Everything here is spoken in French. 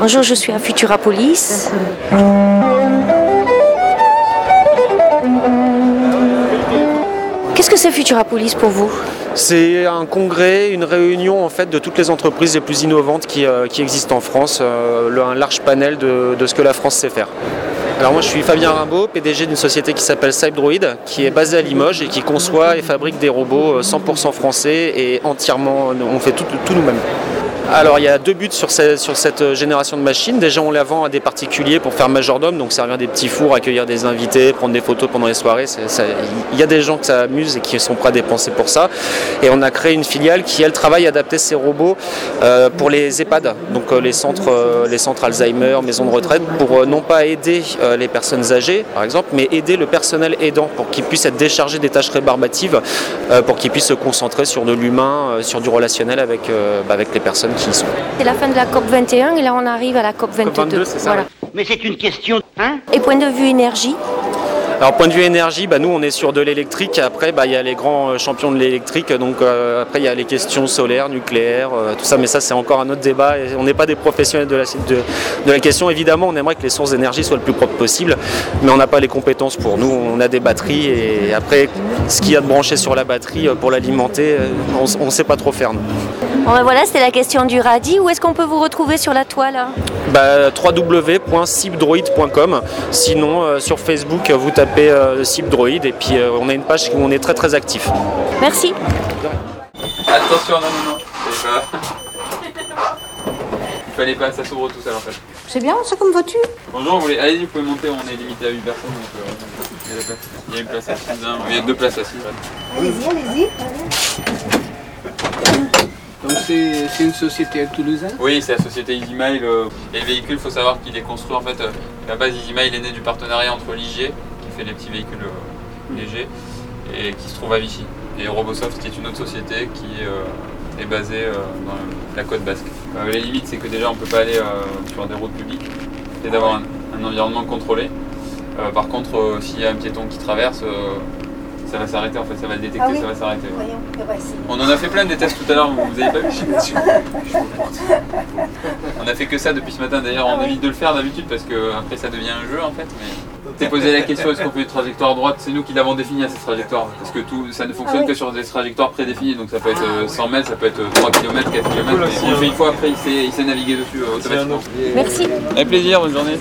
Bonjour, je suis à Futurapolis. Qu'est-ce que c'est Futurapolis pour vous? C'est un congrès, une réunion en fait de toutes les entreprises les plus innovantes qui, euh, existent en France, euh, un large panel de, ce que la France sait faire. Alors moi je suis Fabien Rimbaud, PDG d'une société qui s'appelle Cybdroid, qui est basée à Limoges et qui conçoit et fabrique des robots euh, 100% français et entièrement, on fait tout nous-mêmes. Alors il y a deux buts sur, ce- sur cette génération de machines. Déjà on la vend à des particuliers pour faire majordome, donc servir des petits fours, accueillir des invités, prendre des photos pendant les soirées. Il y a des gens que ça amuse et qui sont prêts à dépenser pour ça. Et on a créé une filiale qui elle travaille à adapter ces robots euh, pour les EHPAD, donc euh, les centres, euh, les Alzheimer, maisons de retraite, pour euh, non pas aider euh, les personnes âgées par exemple, mais aider le personnel aidant pour qu'il puisse être déchargé des tâches rébarbatives, euh, pour qu'il puisse se concentrer sur de l'humain, euh, sur du relationnel avec, euh, bah, avec les personnes qui y sont. C'est la fin de la COP 21 et là on arrive à la COP 22. 22, c'est ça, ouais. Mais c'est une question, hein Et point de vue énergie, Alors point de vue énergie, bah, nous on est sur de l'électrique. Après, bah, il y a les grands euh, champions de l'électrique. Donc euh, après, il y a les questions solaires, nucléaires, euh, tout ça. Mais ça, c'est encore un autre débat. Et on n'est pas des professionnels de la, de, de la question. Évidemment, on aimerait que les sources d'énergie soient le plus propres possible, mais on n'a pas les compétences pour. Nous, on a des batteries et après, ce qu'il y a de branché sur la batterie pour l'alimenter, on ne sait pas trop faire. nous. Bon, ben voilà, c'était la question du radis. Où est-ce qu'on peut vous retrouver sur la toile hein Bah, www.cibdroid.com. Sinon, euh, sur Facebook, vous tapez euh, Cibdroid et puis euh, on a une page où on est très très actif. Merci. Attention, non, non, non. Fallait pas. Il fallait pas, ça s'ouvre tout seul en fait. C'est bien, ça comme voiture Bonjour, vous voulez... allez-y, vous pouvez monter, on est limité à 8 personnes donc euh, il y a la place. Il y a une place assise, hein. il y a deux places assises. Allez-y, allez-y. Donc c'est une société toulousaine Oui, c'est la société EasyMile. euh, et le véhicule, il faut savoir qu'il est construit en fait. euh, la base, EasyMile est né du partenariat entre l'IG, qui fait les petits véhicules euh, légers, et qui se trouve à Vichy. Et Robosoft, qui est une autre société qui est basée dans la côte basque. Les limites, c'est que déjà, on ne peut pas aller sur des routes publiques et d'avoir un, un environnement contrôlé. Par contre, s'il y a un piéton qui traverse, ça va s'arrêter en fait, ça va le détecter, Ah oui. ça va s'arrêter. ouais. Voyons, on en a fait plein des tests tout à l'heure, vous avez pas vu On a fait que ça depuis ce matin, d'ailleurs on évite de le faire d'habitude parce que après ça devient un jeu en fait. Mais t'es posé la question est-ce qu'on fait une trajectoire droite? C'est nous qui l'avons définie à cette trajectoire parce que tout, ça ne fonctionne Ah oui. que sur des trajectoires prédéfinies donc ça peut être euh, 100 mètres, ça peut être 3 km, 4 km. Mais on le fait une fois après il sait, il sait naviguer dessus euh, automatiquement. Merci. Avec plaisir, bonne journée.